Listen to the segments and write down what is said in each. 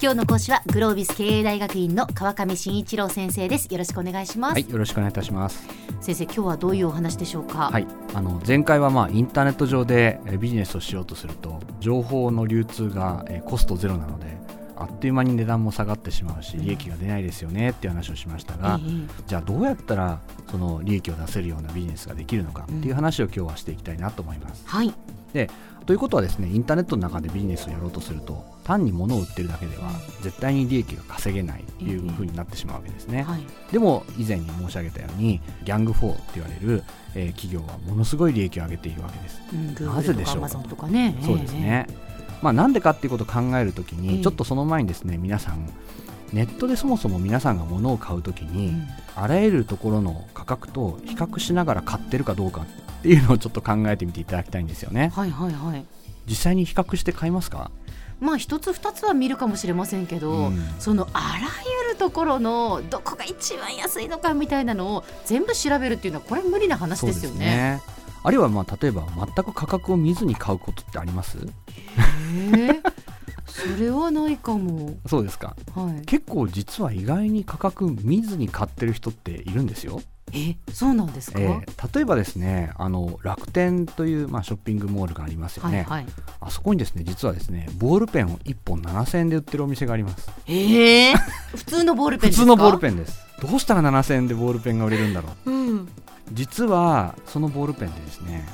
今日の講師はグロービス経営大学院の川上真一郎先生です。よろしくお願いします。はい、よろしくお願いいたします。先生今日はどういうお話でしょうか？はい、あの前回はまあインターネット上でえービジネスをしようとすると情報の流通がえーコストゼロなのであっという間に値段も下がってしまうし利益が出ないですよねっていう話をしましたが、ええじゃあどうやったらその利益を出せるようなビジネスができるのかっていう話を今日はしていきたいなと思います。はいということはですねインターネットの中でビジネスをやろうとすると単に物を売ってるだけでは絶対に利益が稼げないっていう風になってしまうわけですね。はい。でも以前に申し上げたようにギャング4って言われる、えー企業はものすごい利益を上げているわけです。うんなぜでしょう Amazon と。かね。そうですね。まあなんでかっていうことを考えるときに、ええ。ちょっとその前にですね皆さんネットでそもそも皆さんが物を買うときええに、うん。あらゆるところの価格と比較しながら買ってるかどうかっていうのをちょっと考えてみていただきたいんですよね。はいはいはい実際に比較して買いますか？まあ一つ二つは見るかもしれませんけど、うんそのあらゆるところのどこが一番安いのかみたいなのを全部調べるっていうのはこれ無理な話ですよね。あるいはまあ例えば全く価格を見ずに買うことってあります？へえそれはないかも。そうですか。はい。結構実は意外に価格見ずに買ってる人っているんですよ。えそうなんですか？えー例えばですねあの楽天という、まあ、ショッピングモールがありますよね、はいはい。あそこにですね実はですねボールペンを1本7000円で売ってるお店がありますええ？普通のボールペンですか？普通のボールペンですどうしたら7000円でボールペンが売れるんだろう？ン。うん。実はそのボールペンでですね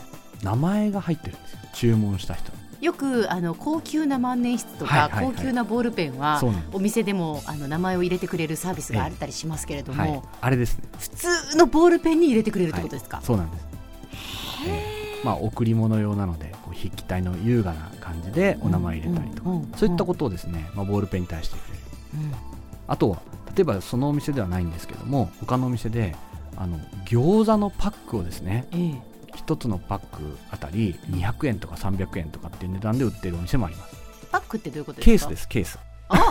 名前が入ってるんですよ注文した人のよくあの高級な万年筆とか、はいはいはい。高級なボールペンはお店でもあの名前を入れてくれるサービスがあったりしますけれども、はいあれですね。普通のボールペンに入れてくれるってことですか？そうなんです、え。ーまあ贈り物用なのでこう筆記体の優雅な感じでお名前入れたりとか、そういったことをですね、まあ、ボールペンに対してくれる。うん。あとは例えばそのお店ではないんですけども他のお店であの餃子のパックをですねええ1つのパックあたり200円とか300円とかっていう値段で売ってるお店もあります。パックってどういうことですか？ケースです。ケース。あ、な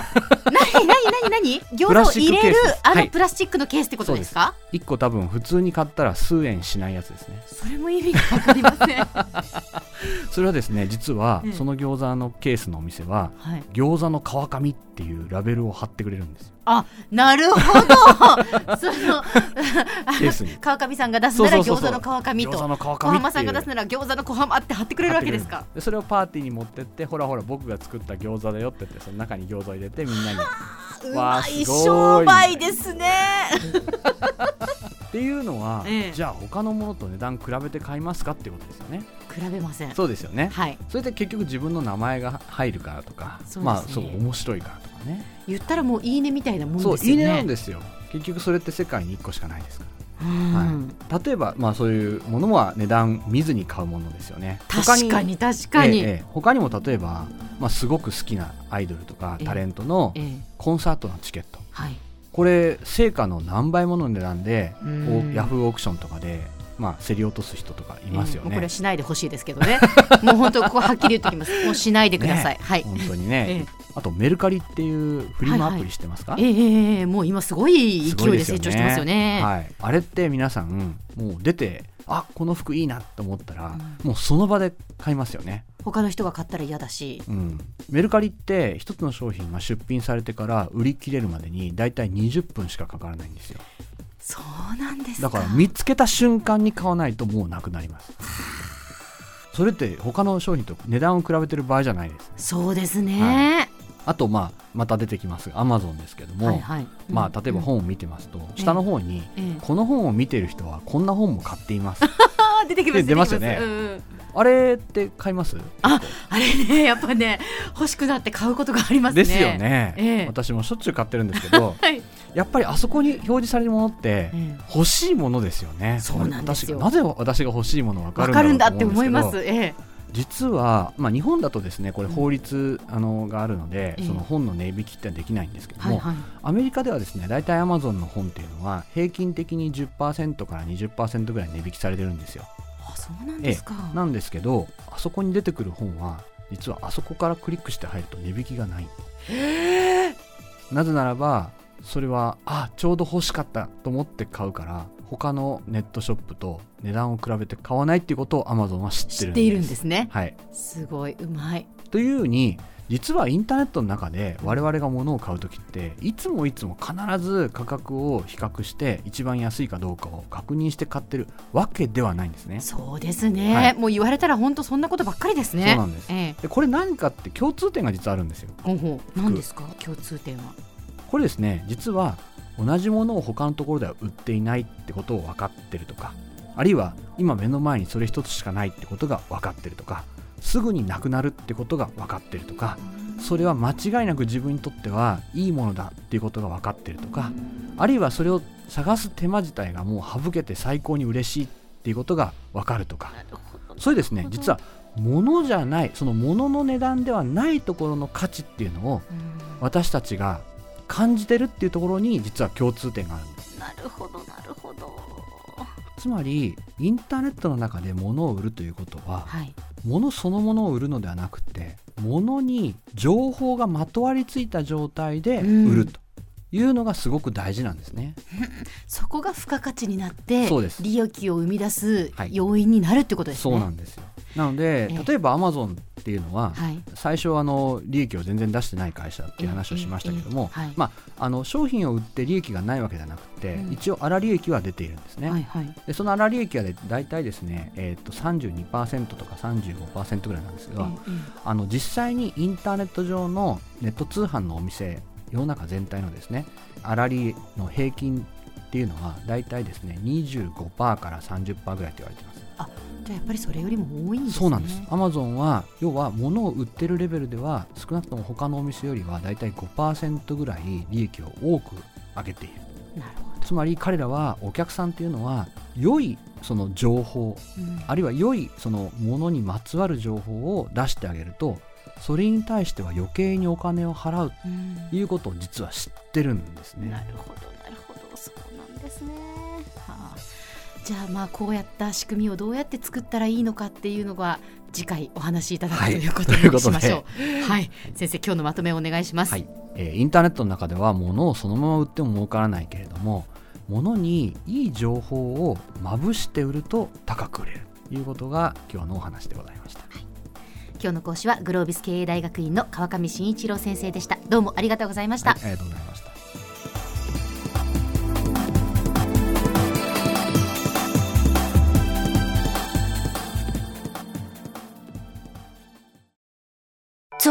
になになに？な に餃子入れるあのはい。プラスチックのケースってことですか？1個多分普通に買ったら数円しないやつですね。それも意味がわかりません。はそれはですね実はええその餃子のケースのお店はい。餃子の川上っていうラベルを貼ってくれるんですよ。あ、なるほど。その川上さんが出すなら餃子の川上と。小浜さんが出すなら餃子の小浜って貼ってくれるわけですか。でそれをパーティーに持ってってほらほら僕が作った餃子だよって言ってその中に餃子を入れてみんなに。うわあまい商売ですね。っていうのは、ええ。じゃあ他のものと値段比べて買いますかっていうことですよね比べません。そうですよね。はい。それで結局自分の名前が入るからとか、そうね。まあそう面白いからとかね。言ったらもういいねみたいなもんですよね。そういいねなんですよ。結局それって世界に1個しかないですかうん。ら、例えばまあそういうものは値段見ずに買うものですよね。他確かに確かに。ええええ。他にも例えば、まあ、すごく好きなアイドルとかええタレントのええコンサートのチケット。はい。これ成果の何倍もの値段でうん。おヤフーオークションとかで、まあ、競り落とす人とかいますよもうこれねはしないでほしいですけどね。もう本当ここはっきり言っておきます。もうしないでください。ねはい。本当にえね、あとメルカリっていうフリマアプリしてますか、ええええええもう今すごいす勢いで成長してますよね。はい、あれって皆さんもう出てあこの服いいなと思ったら、もうその場で買いますよね、他の人が買ったら嫌だし。うん、メルカリって一つの商品が出品されてから売り切れるまでにだいたい20分しかかからないんですよそうなんですか。だから見つけた瞬間に買わないともうなくなります。それって他の商品と値段を比べてる場合じゃないですそうですね。あとまあまた出てきますアマゾンですけども、はいはい。まあ例えば本を見てますと、下の方に、ええ。この本を見てる人はこんな本も買っています。出てきます出ます。よね。うんあれって買います？ああれね やっぱね欲しくなって買うことがありますね。ですよね、ええ。私もしょっちゅう買ってるんですけど はい。やっぱりあそこに表示されるものってええ。欲しいものですよね。そうなんですよ。なぜ私が欲しいもの分かわるんだかるんだって思います。ええ。実は、まあ、日本だとですねこれ法律、あのがあるので、ええ。その本の値引きってできないんですけども、はいはい。アメリカではですね大体アマゾンの本っていうのは平均的に10%から20%ぐらい値引きされてるんですよあそうなんですか。なんですけどあそこに出てくる本は実はあそこからクリックして入ると値引きがないなぜならばそれはあちょうど欲しかったと思って買うから他のネットショップと値段を比べて買わないっていうことをアマゾンは知ってるんです知っているんですね。はい、すごいうまい。というふうに実はインターネットの中で我々が物を買う時っていつもいつも必ず価格を比較して一番安いかどうかを確認して買ってるわけではないんですね。そうですね、はい。もう言われたら本当そんなことばっかりですね。そうなんです。ええ。でこれ何かって共通点が実はあるんですよ。ほうほう。何ですか？共通点は。これですね実は同じものを他のところでは売っていないってことを分かってるとかあるいは今目の前にそれ一つしかないってことが分かってるとかすぐになくなるってことが分かってるとかそれは間違いなく自分にとってはいいものだっていうことが分かってるとかあるいはそれを探す手間自体がもう省けて最高に嬉しいっていうことが分かるとか。なるほどそれですね実は物じゃないその物の値段ではないところの価値っていうのをうん。私たちが感じてるっていうところに実は共通点があるんです。なるほどなるほど。つまりインターネットの中で物を売るということははい物そのものを売るのではなくて物に情報がまとわりついた状態で売るというのがすごく大事なんですね、そこが付加価値になって利益を生み出すはい。要因になるってことですね。そうなんですよなのでええ。例えばアマゾンっていうのは、はい。最初はあの利益を全然出してない会社っていう話をしましたけども、まあ、あの商品を売って利益がないわけじゃなくて、うん。一応粗利益は出ているんですね。でその粗利益はで大体ですね、えー、と32%とか35%ぐらいなんですけど、ええあの実際にインターネット上のネット通販のお店世の中全体のですね粗利の平均っていうのは大体ですね25%から30%ぐらいと言われていますじゃあやっぱりそれよりも多いんですね。そうなんですアマゾンは要は物を売ってるレベルでは少なくとも他のお店よりは大体5%ぐらい利益を多く上げているなるほつまり彼らはお客さんっていうのは良いその情報ど。うんあるいは良いそのものにまつわる情報を出してあげるとそれに対しては余計にお金を払ううんということを実は知ってるんですね。なるほどなるほどそうなんですね。はあ、じゃあまあこうやった仕組みをどうやって作ったらいいのかっていうのが次回お話しいただくとはいいうことということでにしましょう。はい、先生今日のまとめをお願いします。はいえーインターネットの中では物をそのまま売っても儲からないけれども物にいい情報をまぶして売ると高く売れるということが今日のお話でございました。今日の講師はグロービス経営大学院の川上真一郎先生でした。どうもありがとうございました。はい、ありがとうございまし